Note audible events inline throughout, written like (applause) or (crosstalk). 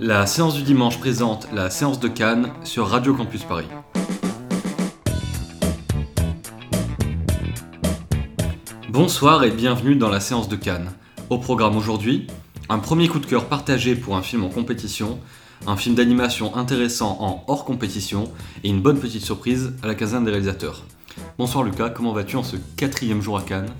La séance du dimanche présente la séance de Cannes sur Radio Campus Paris. Bonsoir et bienvenue dans la séance de Cannes. Au programme aujourd'hui, un premier coup de cœur partagé pour un film en compétition, un film d'animation intéressant en hors compétition et une bonne petite surprise à la caserne des réalisateurs. Bonsoir Lucas, comment vas-tu en ce quatrième jour à Cannes?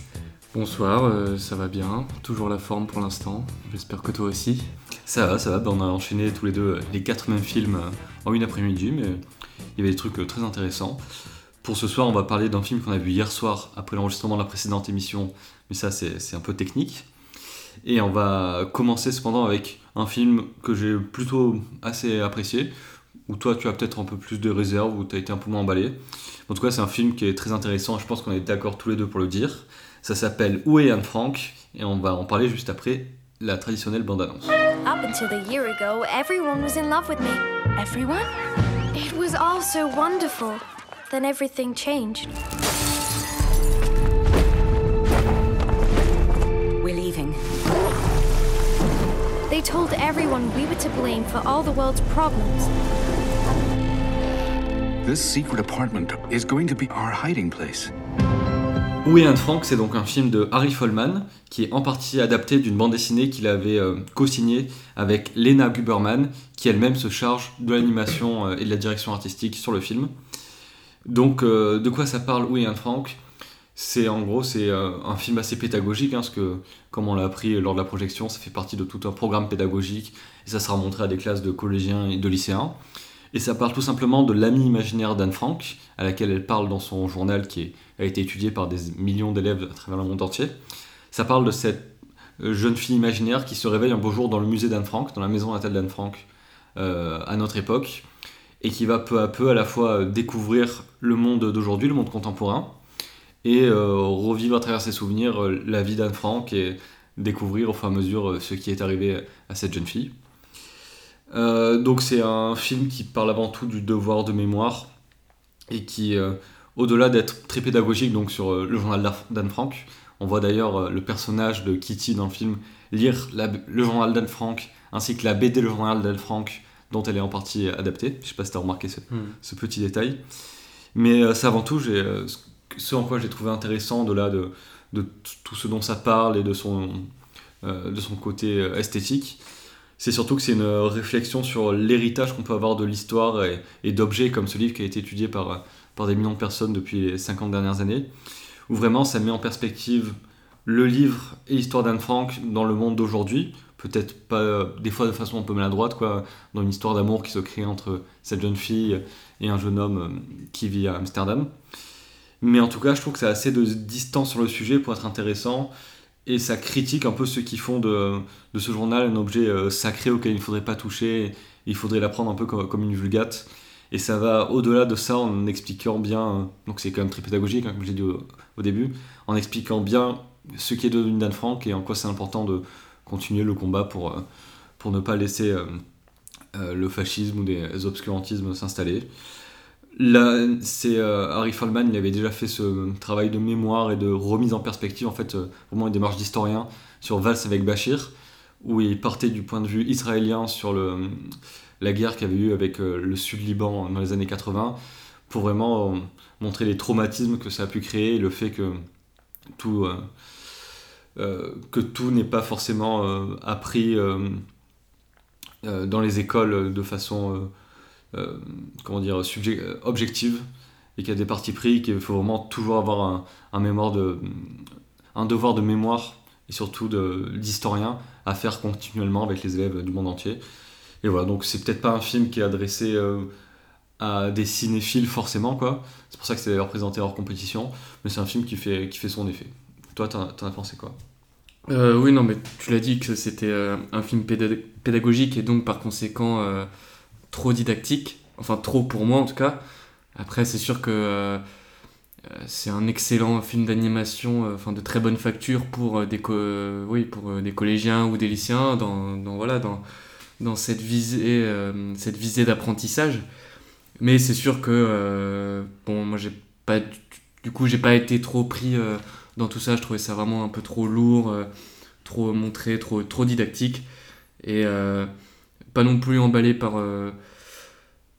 Bonsoir, euh, ça va bien, toujours la forme pour l'instant, j'espère que toi aussi. Ça va, ça va, ben, on a enchaîné tous les deux les quatre mêmes films euh, en une après-midi, mais il y avait des trucs euh, très intéressants. Pour ce soir, on va parler d'un film qu'on a vu hier soir après l'enregistrement de la précédente émission, mais ça c'est un peu technique. Et on va commencer cependant avec un film que j'ai plutôt assez apprécié, où toi tu as peut-être un peu plus de réserve, où tu as été un peu moins emballé. En tout cas, c'est un film qui est très intéressant, je pense qu'on est d'accord tous les deux pour le dire. Ça s'appelle Où est Anne Frank Et on va en parler juste après la traditionnelle bande-annonce. Up until a year ago, everyone was in love with me. Everyone? It was all so wonderful. Then everything changed. We're leaving. They told everyone we were to blame for all the world's problems. This secret apartment is going to be our hiding place. Est Anne Frank C'est donc un film de Harry Folman qui est en partie adapté d'une bande dessinée qu'il avait euh, co-signée avec Lena Guberman qui elle-même se charge de l'animation euh, et de la direction artistique sur le film. Donc euh, de quoi ça parle est Anne Frank? C'est en gros c'est un film assez pédagogique hein, parce que comme on l'a appris lors de la projection, ça fait partie de tout un programme pédagogique et ça sera montré à des classes de collégiens et de lycéens. Et ça parle tout simplement de l'amie imaginaire d'Anne Frank, à laquelle elle parle dans son journal qui a été étudié par des millions d'élèves à travers le monde entier. Ça parle de cette euh, jeune fille imaginaire qui se réveille un beau jour dans le musée d'Anne Frank, dans la maison natale d'Anne Frank, euh, à notre époque, et qui va peu à peu à la fois euh, découvrir le monde d'aujourd'hui, le monde contemporain, et revivre à travers ses souvenirs la vie d'Anne Frank et découvrir au fur et à mesure ce qui est arrivé à cette jeune fille. Donc c'est un film qui parle avant tout du devoir de mémoire et qui, au-delà d'être très pédagogique donc sur euh, le journal d'Anne Frank, on voit d'ailleurs le personnage de Kitty dans le film lire le journal d'Anne Frank ainsi que la BD Le journal d'Anne Frank dont elle est en partie adaptée. Je sais pas si tu as remarqué ce, hmm. petit détail. Mais c'est avant tout ce en quoi j'ai trouvé intéressant de là de, de, tout ce dont ça parle et de son, de son côté esthétique c'est surtout que c'est une réflexion sur l'héritage qu'on peut avoir de l'histoire et, d'objets comme ce livre qui a été étudié par, par des millions de personnes depuis les 50 dernières années, où vraiment ça met en perspective le livre et l'histoire d'Anne Frank dans le monde d'aujourd'hui, peut-être pas des fois de façon un peu maladroite, quoi, dans une histoire d'amour qui se crée entre cette jeune fille et un jeune homme euh, qui vit à Amsterdam. Mais en tout cas, je trouve que c'est assez de distance sur le sujet pour être intéressant et ça critique un peu ceux qui font de, de ce journal un objet euh, sacré auquel il ne faudrait pas toucher, il faudrait l'apprendre un peu comme, comme, une vulgate. Et ça va au-delà de ça en expliquant bien, euh, donc c'est quand même très pédagogique, hein, comme j'ai dit au, début, en expliquant bien ce qui est devenu Dan Frank et en quoi c'est important de continuer le combat pour, euh, pour ne pas laisser le fascisme ou des obscurantismes s'installer. Là, c'est euh, Harry Folman, il avait déjà fait ce travail de mémoire et de remise en perspective, en fait, euh, vraiment une démarche d'historien sur Vals avec Bachir, où il partait du point de vue israélien sur la guerre qu'il y avait eu avec euh, le Sud-Liban dans les années 80, pour vraiment montrer les traumatismes que ça a pu créer le fait que tout, tout n'est pas forcément appris dans les écoles de façon euh, comment dire, euh, objective et qu'il y a des parties pris, qu'il faut vraiment toujours avoir un, mémoire de, un devoir de mémoire et surtout d'historien à faire continuellement avec les élèves du monde entier. Et voilà, donc c'est peut-être pas un film qui est adressé euh, à des cinéphiles forcément, quoi. C'est pour ça que c'est d'ailleurs présenté hors compétition, mais c'est un film qui fait, qui fait son effet. Toi, t'en as pensé quoi? Oui, non, mais tu l'as dit que c'était un film pédagogique et donc par conséquent trop dictique, enfin trop pour moi en tout cas. Après, c'est sûr que euh, euh, c'est un excellent film d'animation, euh, enfin de très bonne facture pour des, oui, pour des collégiens ou des lycéens dans, dans voilà, dans, dans cette visée, visée d'apprentissage. Mais c'est sûr que, bon, moi j'ai pas, du coup, j'ai pas été trop pris dans tout ça. Je trouvais ça vraiment un peu trop lourd trop montré, trop, trop didactique. Et euh, pas non plus emballé par, euh,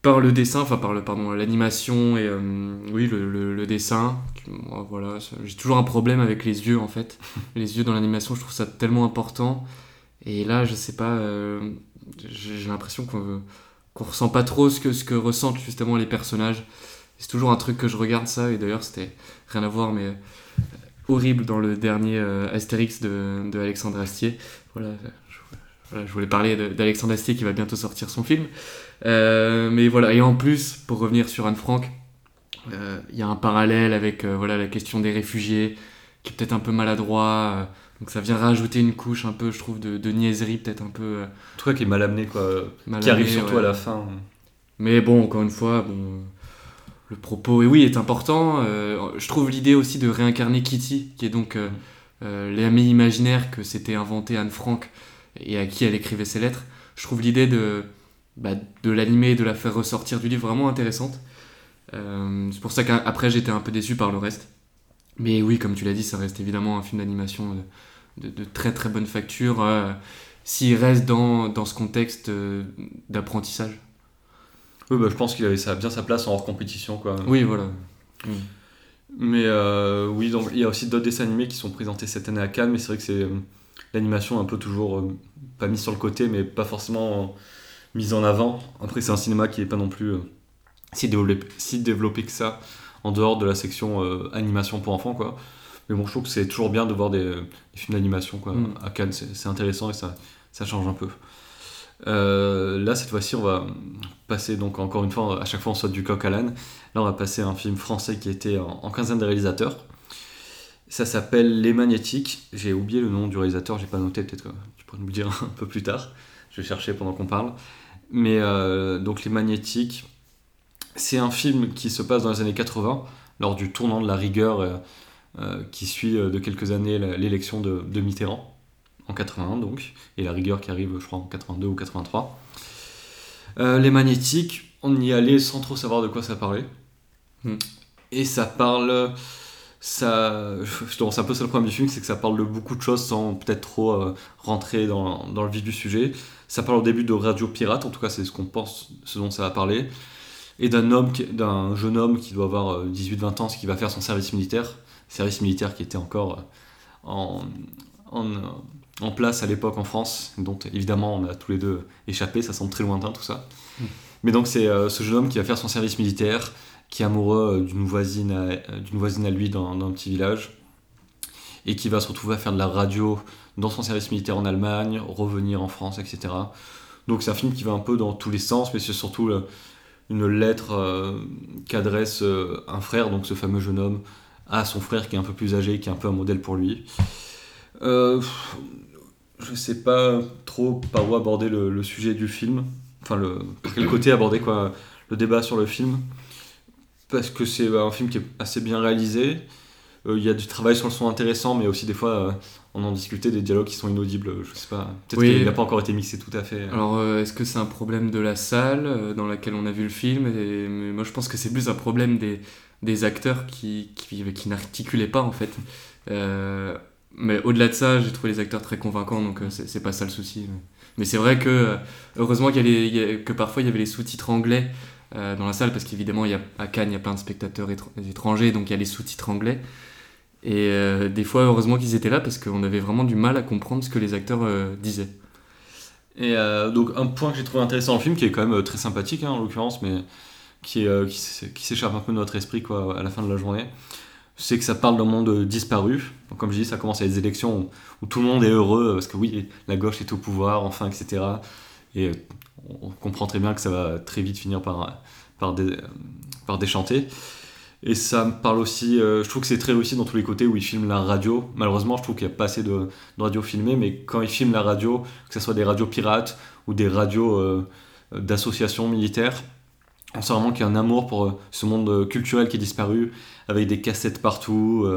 par le dessin, enfin par le, pardon, l'animation et euh, oui, le, le- le dessin. Moi, Voilà, j'ai toujours un problème avec les yeux en fait. (laughs) les yeux dans l'animation, je trouve ça tellement important. Et là, je sais pas, euh, j'ai l'impression qu'on qu'on ressent pas trop ce que, ce que ressentent justement les personnages. C'est toujours un truc que je regarde ça, et d'ailleurs, c'était rien à voir, mais euh, horrible dans le dernier euh, Astérix de, de Alexandre Astier. Voilà, voilà, je voulais parler d'Alexandre Astier qui va bientôt sortir son film. Euh, mais voilà, et en plus, pour revenir sur Anne Frank, euh, il y a un parallèle avec euh, voilà, la question des réfugiés, qui est peut-être un peu maladroit. donc ça vient rajouter une couche un peu, je trouve, de, de niaiserie, peut-être un peu En tout cas, qui est mal amené, quoi. mal qui arrive surtout ouais. à la fin. Mais bon, encore une fois, bon, le propos, et oui, est important. Je trouve l'idée aussi de réincarner Kitty, qui est donc l'amie imaginaire que s'était inventé Anne Frank et à qui elle écrivait ses lettres. Je trouve l'idée de, bah, de l'animer et de la faire ressortir du livre vraiment intéressante. Euh, c'est pour ça qu'après j'étais un peu déçu par le reste. Mais oui, comme tu l'as dit, ça reste évidemment un film d'animation de, de- de très très bonne facture. euh, S'il reste dans, dans ce contexte euh, d'apprentissage. Oui, bah, je pense qu'il avait sa- bien sa place en hors compétition, quoi. Oui, voilà. Mais oui, donc il y a aussi d'autres dessins animés qui sont présentés cette année à Cannes, mais c'est vrai que c'est l'animation un peu toujours euh, pas mise sur le côté, mais pas forcément mise en avant. Après, c'est un cinéma qui est pas non plus euh, si, développé, si développé que ça en dehors de la section euh, animation pour enfants, quoi. Mais bon, je trouve que c'est toujours bien de voir des, des films d'animation, quoi. Mm. À Cannes, c'est c'est intéressant et ça, ça change un peu. Euh, là, cette fois-ci, on va passer, donc encore une fois, à chaque fois on saute du coq à l'âne. Là, on va passer à un film français qui était en, en quinzaine des réalisateurs. Ça s'appelle Les Magnétiques. J'ai oublié le nom du réalisateur, j'ai pas noté, peut-être que tu pourrais nous le dire (laughs) un peu plus tard. Je vais chercher pendant qu'on parle. Mais euh, donc Les Magnétiques, c'est un film qui se passe dans les années 80, lors du tournant de la rigueur euh, euh, qui suit euh, de quelques années l'élection de, de Mitterrand, en 81 donc, et la rigueur qui arrive, je crois, en 82 ou 83. Euh, les magnétiques, on y allait sans trop savoir de quoi ça parlait. Et ça parle. Ça, pense un peu ça le problème du film, c'est que ça parle de beaucoup de choses sans peut-être trop euh, rentrer dans, dans le vif du sujet. Ça parle au début de radio pirate, en tout cas c'est ce qu'on pense, ce dont ça va parler, et d'un homme, d'un jeune homme qui doit avoir euh, 18-20 ans, ce qui va faire son service militaire, service militaire qui était encore euh, en, en, euh, en place à l'époque en France, dont évidemment on a tous les deux échappé, ça semble très lointain tout ça. Mm. Mais donc c'est euh, ce jeune homme qui va faire son service militaire, qui est amoureux euh, d'une voisine, euh, d'une voisine à lui dans, un petit village, et qui va se retrouver à faire de la radio dans son service militaire en Allemagne, revenir en France, etc. Donc c'est un film qui va un peu dans tous les sens, mais c'est surtout une lettre euh, qu'adresse un frère, donc ce fameux jeune homme, à son frère qui est un peu plus âgé, qui est un peu un modèle pour lui. Euh, je sais pas trop par où aborder le, sujet du film, enfin le, quel côté aborder quoi, le débat sur le film, parce que c'est un film qui est assez bien réalisé. Euh, Il y a du travail sur le son intéressant, mais aussi des fois euh, on en discutait des dialogues qui sont inaudibles. Je sais pas, peut-être Oui. qu'il n'a pas encore été mixé tout à fait. Alors, euh, est-ce que c'est un problème de la salle dans laquelle on a vu le film? Et, mais Moi, je pense que c'est plus un problème des, des acteurs qui, qui, qui n'articulaient pas, en fait. Euh, mais au-delà de ça, j'ai trouvé les acteurs très convaincants, donc c'est pas ça le souci. Mais c'est vrai que, heureusement qu'il y a les- il y a- que parfois il y avait les sous-titres anglais euh, dans la salle, parce qu'évidemment, à Cannes, il y a plein de spectateurs étr- étrangers, donc il y a les sous-titres anglais. Et euh, des fois, heureusement qu'ils étaient là, parce qu'on avait vraiment du mal à comprendre ce que les acteurs euh, disaient. Et donc un point que j'ai trouvé intéressant dans le film, qui est quand même très sympathique hein, en l'occurrence, mais qui, s'échappe un peu de notre esprit quoi, à la fin de la journée, c'est que ça parle d'un monde disparu. Donc, comme je dis, ça commence avec des élections où, où tout le monde est heureux, parce que oui, la gauche est au pouvoir, enfin, etc. Et on comprend très bien que ça va très vite finir par, par, dé- par déchanter. Et ça me parle aussi, euh, je trouve que c'est très réussi dans tous les côtés où ils filment la radio. Malheureusement, je trouve qu'il n'y a pas assez de, de radio filmée, mais quand ils filment la radio, que ce soit des radios pirates ou des radios euh, d'associations militaires, on sent vraiment qu'il y a un amour pour euh, ce monde culturel qui est disparu, avec des cassettes partout,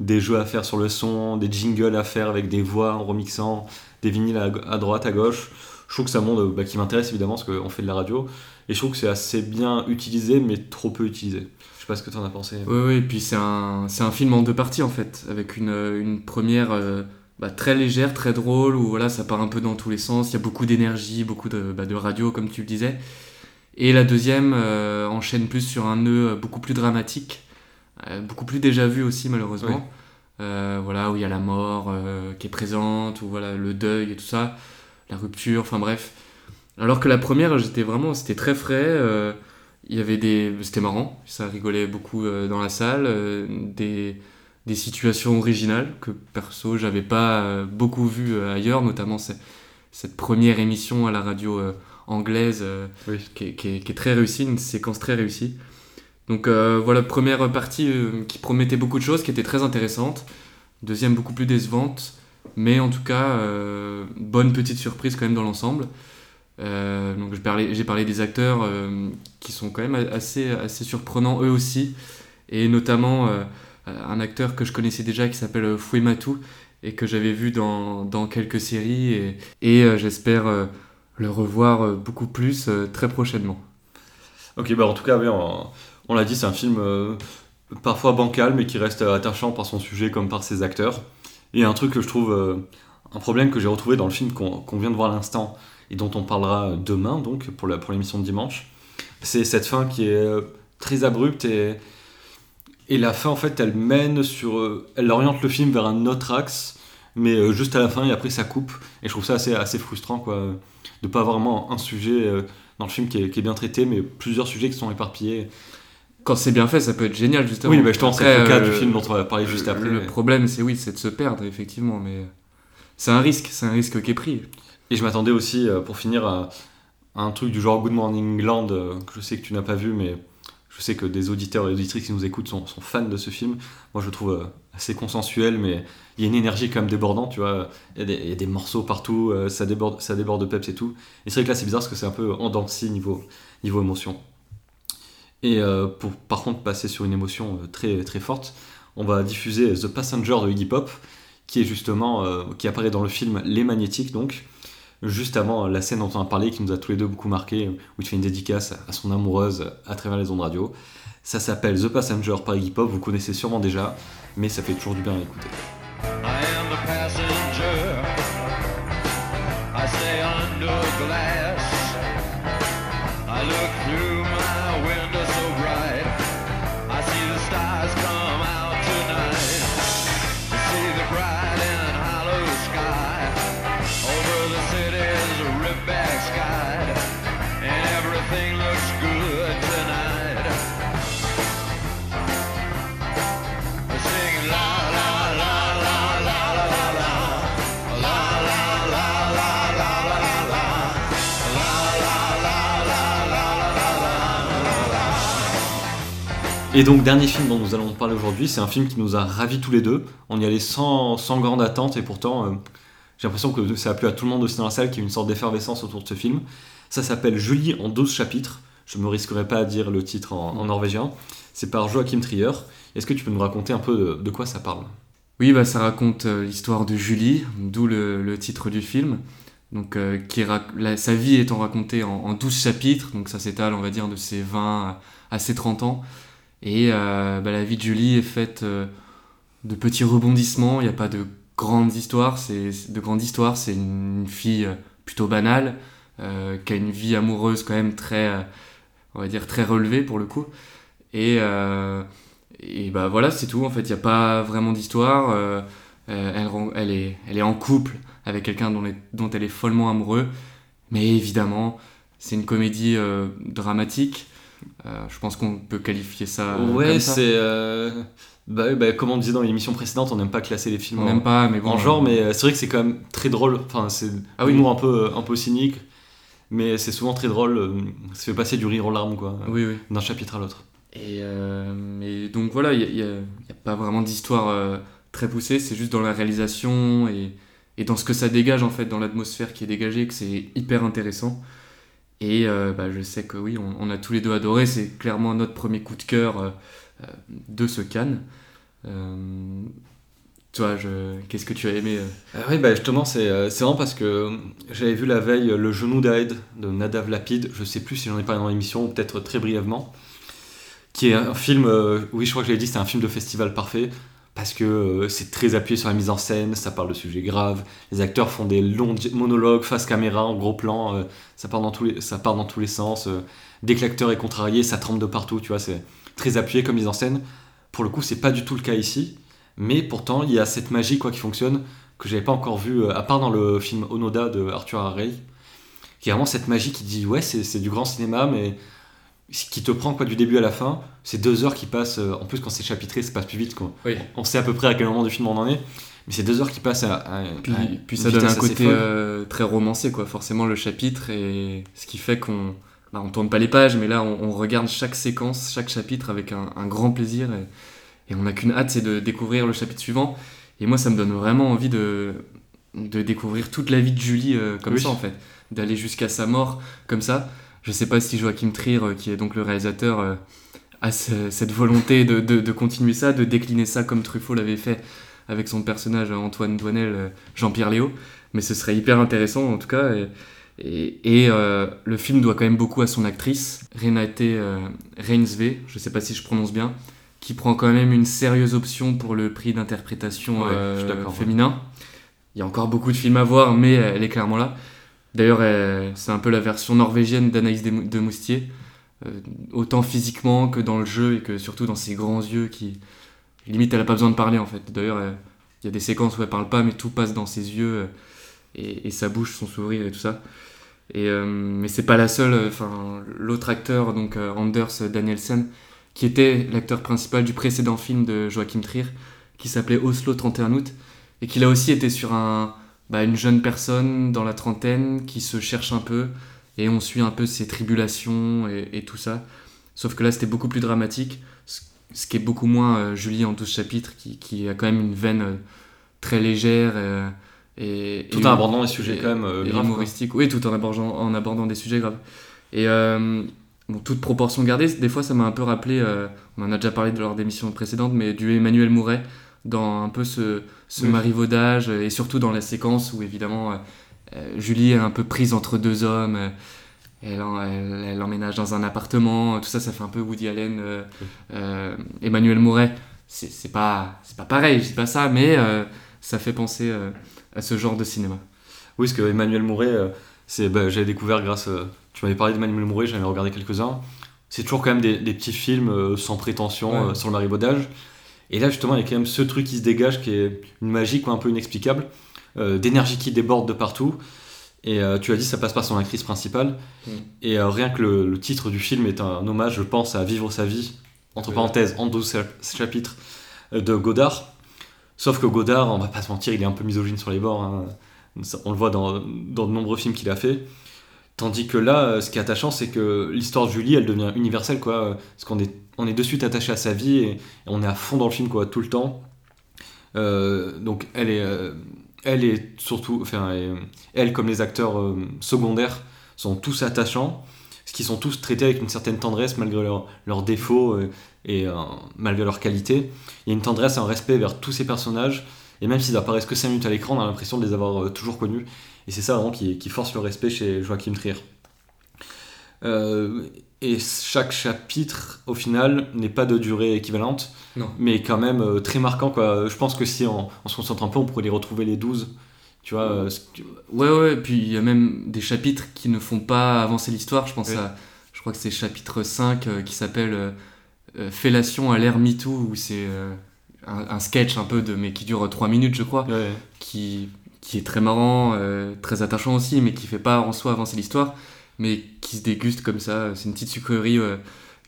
des jeux à faire sur le son, des jingles à faire avec des voix en remixant, des vinyles à droite, à gauche. Je trouve que c'est un monde euh, bah, qui m'intéresse évidemment parce qu'on fait de la radio, et je trouve que c'est assez bien utilisé, mais trop peu utilisé. Je sais pas ce que tu en as pensé. Oui, oui, et puis c'est un, un film en deux parties en fait, avec une, euh, une première euh, bah, très légère, très drôle, où voilà, ça part un peu dans tous les sens, il y a beaucoup d'énergie, beaucoup de, bah, de radio, comme tu le disais. Et la deuxième euh, enchaîne plus sur un nœud beaucoup plus dramatique, euh, beaucoup plus déjà vu aussi, malheureusement. Voilà, où il y a la mort qui est présente, ou voilà, le deuil et tout ça, la rupture, enfin bref. Alors que la première, j'étais vraiment, c'était très frais. il y avait des, c'était marrant, ça rigolait beaucoup dans la salle, des des situations originales que perso j'avais pas euh, beaucoup vu euh, ailleurs, notamment cette première émission à la radio euh, anglaise qui, est, très réussie, une séquence très réussie. Donc voilà, première partie qui promettait beaucoup de choses, qui était très intéressante. Deuxième beaucoup plus décevante, mais en tout cas bonne petite surprise quand même dans l'ensemble. donc j'ai parlé, des acteurs qui sont quand même assez, assez surprenants eux aussi, et notamment euh, un acteur que je connaissais déjà qui s'appelle euh, Fuematu et que j'avais vu dans, dans, quelques séries et, euh, j'espère le revoir beaucoup plus très prochainement. Ok, bah en tout cas, on, l'a dit, c'est un film parfois bancal mais qui reste attachant par son sujet comme par ses acteurs. Et un truc que je trouve un problème que j'ai retrouvé dans le film qu'on vient de voir à l'instant et dont on parlera demain donc pour l'émission de dimanche, c'est cette fin qui est très abrupte et, et la fin, en fait, elle mène sur. Euh, elle oriente le film vers un autre axe, mais euh, juste à la fin, et après ça coupe. Et je trouve ça assez, frustrant, quoi. De pas avoir vraiment un sujet euh, dans le film qui est, bien traité, mais plusieurs sujets qui sont éparpillés. Quand c'est bien fait, ça peut être génial, justement. Oui, mais je pense c'est le cas du film dont on va parler juste après. Le problème, c'est oui, c'est de se perdre, effectivement, mais c'est un risque, c'est un risque qui est pris. Et je m'attendais aussi, pour finir, à, un truc du genre Good Morning England, que je sais que tu n'as pas vu, mais je sais que des auditeurs et auditrices qui nous écoutent sont, fans de ce film. Moi, je le trouve euh, assez consensuel, mais il y a une énergie quand même débordante, tu vois. Il y a des, morceaux partout, euh, ça, déborde, ça déborde de peps et tout. Et c'est vrai que là, c'est bizarre parce que c'est un peu en niveau, niveau émotion. Et euh, pour par contre passer sur une émotion très, très forte, on va diffuser The Passenger de Iggy Pop, qui est justement, qui apparaît dans le film Les Magnétiques, donc juste avant la scène dont on a parlé, qui nous a tous les deux beaucoup marqué, où il fait une dédicace à son amoureuse à travers les ondes radio. Ça s'appelle The Passenger par Iggy Pop, vous connaissez sûrement déjà, mais ça fait toujours du bien à écouter. Et donc, dernier film dont nous allons parler aujourd'hui, c'est un film qui nous a ravis tous les deux. On y allait sans, grande attente et pourtant, euh, j'ai l'impression que ça a plu à tout le monde aussi dans la salle, qu'il y a une sorte d'effervescence autour de ce film. Ça s'appelle Julie en 12 chapitres. Je ne me risquerai pas à dire le titre en, norvégien. C'est par Joachim Trier. Est-ce que tu peux nous raconter un peu de, quoi ça parle? Oui, bah, ça raconte euh, l'histoire de Julie, d'où le, titre du film. Donc, euh, sa vie étant racontée en, en 12 chapitres, donc ça s'étale, on va dire, de ses 20 à ses 30 ans. Et euh, bah, la vie de Julie est faite euh, de petits rebondissements. Il n'y a pas de grandes histoires. C'est de grandes histoires. C'est une fille euh, plutôt banale qui a une vie amoureuse quand même très, on va dire très relevée pour le coup. Et et bah voilà, c'est tout. En fait, il n'y a pas vraiment d'histoire. elle, est, elle est en couple avec quelqu'un dont, dont, elle est follement amoureuse. Mais évidemment, c'est une comédie dramatique. Euh, je pense qu'on peut qualifier ça. Euh, ouais, c'est. Euh, bah, bah, comme on disait dans l'émission précédente, on n'aime pas classer les films en, pas, mais en genre, mais c'est vrai que c'est quand même très drôle. Enfin, c'est ah, oui. un peu, un peu cynique, mais c'est souvent très drôle. Ça fait passer du rire aux larmes, quoi. Oui, oui. D'un chapitre à l'autre. Et, donc voilà, il n'y a, a, pas vraiment d'histoire très poussée, c'est juste dans la réalisation et, et, dans ce que ça dégage, en fait, dans l'atmosphère qui est dégagée, que c'est hyper intéressant. Et euh, bah, je sais que oui, on, a tous les deux adoré. C'est clairement notre premier coup de cœur euh, euh, de ce Cannes. toi, je... qu'est-ce que tu as aimé Oui, bah justement, c'est vraiment parce que j'avais vu la veille Le genou d'Aide de Nadav Lapide. Je sais plus si j'en ai parlé dans l'émission peut-être très brièvement. Qui est un film, oui, je crois que je l'ai dit, c'est un film de festival parfait. Parce que euh, c'est très appuyé sur la mise en scène, ça parle de sujets graves, les acteurs font des longs monologues face caméra en gros plan, euh, ça, part dans tous les, ça part dans tous les sens. euh, dès que l'acteur est contrarié, ça tremble de partout, tu vois, c'est très appuyé comme mise en scène. Pour le coup, c'est pas du tout le cas ici, mais pourtant, il y a cette magie quoi qui fonctionne que j'avais pas encore vu, euh, à part dans le film Onoda de Arthur Harrey, qui est vraiment cette magie qui dit ouais, c'est du grand cinéma, mais qui te prend quoi du début à la fin. C'est deux heures qui passent, euh, en plus quand c'est chapitré, ça passe plus vite. Quoi. Oui. On sait à peu près à quel moment du film on en est, mais c'est deux heures qui passent à, à- Puis, à puis ça donne un côté euh, très romancé, quoi. Forcément, le chapitre, et ce qui fait qu'on bah, on tourne pas les pages, mais là, on, on regarde chaque séquence, chaque chapitre avec un, un grand plaisir, et, et on n'a qu'une hâte, c'est de découvrir le chapitre suivant. Et moi, ça me donne vraiment envie de, de découvrir toute la vie de Julie euh, comme Oui. ça, en fait. D'aller jusqu'à sa mort comme ça. Je sais pas si Joachim Trier, euh, qui est donc le réalisateur, euh, a ce- cette volonté de, de- de continuer ça, de décliner ça comme Truffaut l'avait fait avec son personnage euh, Antoine Douanel, Jean-Pierre Léo. Mais ce serait hyper intéressant en tout cas. Et, et- et, euh, le film doit quand même beaucoup à son actrice, Renate euh, Reinsve, je sais pas si je prononce bien, qui prend quand même une sérieuse option pour le prix d'interprétation Ouais, euh, féminin. Il y a encore beaucoup de films à voir, mais elle est clairement là. D'ailleurs, elle- c'est un peu la version norvégienne d'Anaïs de Moustier, euh, autant physiquement que dans le jeu et que surtout dans ses grands yeux qui. Limite, elle a pas besoin de parler en fait. D'ailleurs, elle- il y a des séquences où elle parle pas, mais tout passe dans ses yeux euh, et, sa bouche, son sourire et tout ça. Et, euh, mais c'est pas la seule. euh, Enfin, l'autre acteur, donc euh, Anders Danielsen, qui était l'acteur principal du précédent film de Joachim Trier, qui s'appelait Oslo 31 août, et qui là aussi était sur un, bah, une jeune personne dans la trentaine qui se cherche un peu, et on suit un peu ses tribulations et, et tout ça. Sauf que là, c'était beaucoup plus dramatique, ce, ce qui est beaucoup moins euh, Julie en 12 chapitres, qui, qui a quand même une veine euh, très légère. euh, et, Tout et- en abordant des sujets et- quand même quoi. humoristiques. Oui, tout en abordant, en abordant des sujets graves. Et bon, toute proportion gardée, des fois ça m'a un peu rappelé, on en a déjà parlé lors d'émissions précédentes, mais du Emmanuel Mouret, dans un peu ce, ce Oui. marivaudage, et surtout dans la séquence où évidemment euh, euh, Julie est un peu prise entre deux hommes. euh, elle, elle, elle emménage dans un appartement, tout ça, ça fait un peu Woody Allen, euh, euh, Emmanuel Mouret. C'est pas, pas pareil, je dis pas ça, mais euh, ça fait penser à ce genre de cinéma. Oui, parce que Emmanuel Mouret, c'est, bah, j'avais découvert grâce. tu m'avais parlé d'Emmanuel Mouret, j'en avais regardé quelques-uns. C'est toujours quand même des, des petits films sans prétention Ouais. sur le marivaudage. Et là, justement, il y a quand même ce truc qui se dégage qui est une magie quoi, un peu inexplicable, euh, d'énergie qui déborde de partout. Et euh, tu as dit, ça passe par son actrice principale. Mm. Et euh, rien que le, le titre du film est un hommage, je pense, à Vivre sa vie, entre Oui. parenthèses, en 12 chap- chapitres de Godard. Sauf que Godard, on va pas se mentir, il est un peu misogyne sur les bords. hein. On le voit dans, dans de nombreux films qu'il a fait. Tandis que là, euh, ce qui est attachant, c'est que l'histoire de Julie, elle devient universelle, quoi. euh, Parce qu'on est, on est de suite attaché à sa vie et, on est à fond dans le film, quoi, tout le temps. Euh, donc, elle est, elle est surtout, enfin, elle, comme les acteurs secondaires, sont tous attachants, ce qui sont tous traités avec une certaine tendresse malgré leurs défauts et malgré leurs qualités. Il y a une tendresse et un respect vers tous ces personnages. Et même s'ils apparaissent que 5 minutes à l'écran, on a l'impression de les avoir toujours connus. Et c'est ça vraiment qui, qui force le respect chez Joachim Trier. Euh, et chaque chapitre, au final, n'est pas de durée équivalente, Non. mais quand même euh, très marquant. Quoi. Je pense que si on, on se concentre un peu, on pourrait les retrouver les 12. Tu vois, euh, Ouais, ouais, puis il y a même des chapitres qui ne font pas avancer l'histoire. Je pense Oui. à. Je crois que c'est chapitre 5 euh, qui s'appelle Fellation à l'ère MeToo, où c'est un, un sketch un peu de. mais qui dure 3 minutes, je crois, ouais. qui, qui est très marrant, euh, très attachant aussi, mais qui fait pas en soi avancer l'histoire, mais qui se déguste comme ça. C'est une petite sucrerie euh,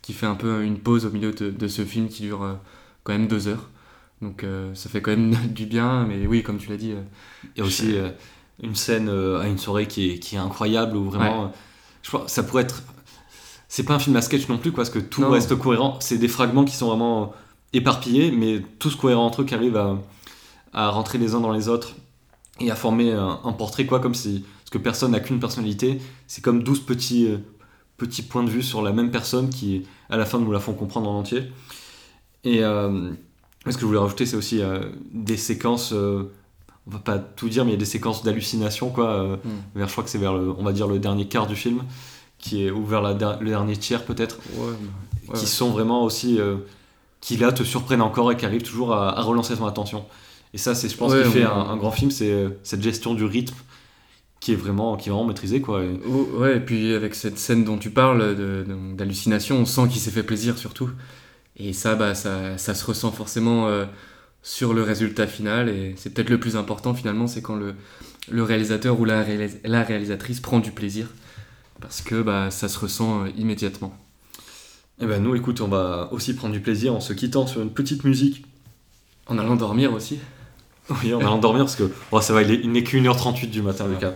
qui fait un peu une pause au milieu de, de ce film qui dure euh, quand même 2 heures. Donc euh, ça fait quand même (laughs) du bien, mais oui, comme tu l'as dit. euh, Il y a aussi euh, une scène à une soirée qui est, qui est incroyable où vraiment. euh, je pense, ça pourrait être. C'est pas un film à sketch non plus, quoi, parce que tout Non. reste cohérent. C'est des fragments qui sont vraiment éparpillés, mais tous cohérents entre eux qui arrivent à, à rentrer les uns dans les autres et à former un, un portrait, quoi, comme si. Parce que personne n'a qu'une personnalité. C'est comme 12 petits, euh, petits points de vue sur la même personne qui, à la fin, nous la font comprendre en entier. Et. euh, ce que je voulais rajouter, c'est aussi euh, des séquences. on va pas tout dire, mais il y a des séquences d'hallucination, quoi. Hmm. vers, je crois que c'est vers le, on va dire le dernier quart du film, qui est ou vers la le dernier tiers peut-être, Ouais, qui sont vraiment aussi, qui là te surprennent encore et qui arrivent toujours à, à relancer ton attention. Et ça, c'est, je pense, Ouais, qui fait un, un grand film, c'est euh, cette gestion du rythme qui est vraiment, qui est vraiment maîtrisée, quoi. Et- Oh, ouais, et puis avec cette scène dont tu parles, d'hallucination, on sent qu'il s'est fait plaisir surtout. Et ça, bah, ça, ça se ressent forcément euh, sur le résultat final. Et c'est peut-être le plus important finalement, c'est quand le, le réalisateur ou la, réalis- la réalisatrice prend du plaisir. Parce que bah, ça se ressent euh, immédiatement. Et ben nous, écoute, on va aussi prendre du plaisir en se quittant sur une petite musique. En allant dormir aussi. Oui, on va endormir parce que bon, ça va, il est- il n'est qu'une heure 38 du matin. Lucas.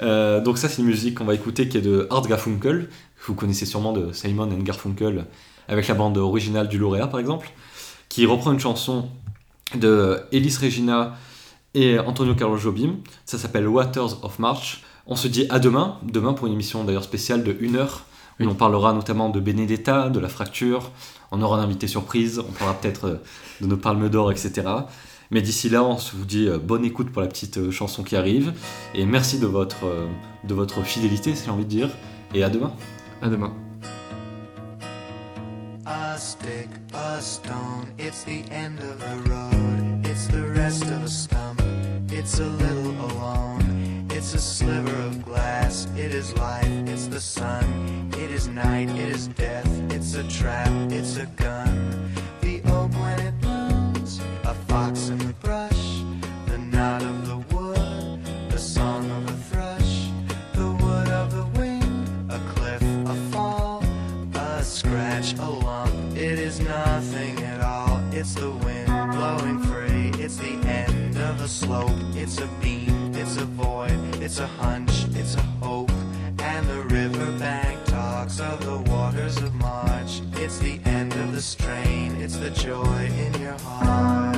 Euh, donc ça, c'est une musique qu'on va écouter qui est de Art Garfunkel, que vous connaissez sûrement de Simon and Garfunkel, avec la bande originale du lauréat, par exemple, qui reprend une chanson de Ellis Regina et Antonio Carlos Jobim. Ça s'appelle Waters of March. On se dit à demain, demain pour une émission d'ailleurs spéciale de 1 heure, où Oui. on parlera notamment de Benedetta, de la fracture, on aura un invité surprise, on parlera peut-être euh, de nos palmes d'or, etc. Mais d'ici là, on se vous dit euh, bonne écoute pour la petite euh, chanson qui arrive, et merci de votre, euh, de votre fidélité, si j'ai envie de dire, et à demain. À demain. A stick, a stone, it's the end of the road. It's the rest of a stump, it's a little alone. It's a sliver of glass, it is life, it's the sun. It is night, it is death, it's a trap, it's a gun. It's the wind blowing free, it's the end of a slope. It's a beam, it's a void, it's a hunch, it's a hope. And the riverbank talks of the waters of March. It's the end of the strain, it's the joy in your heart.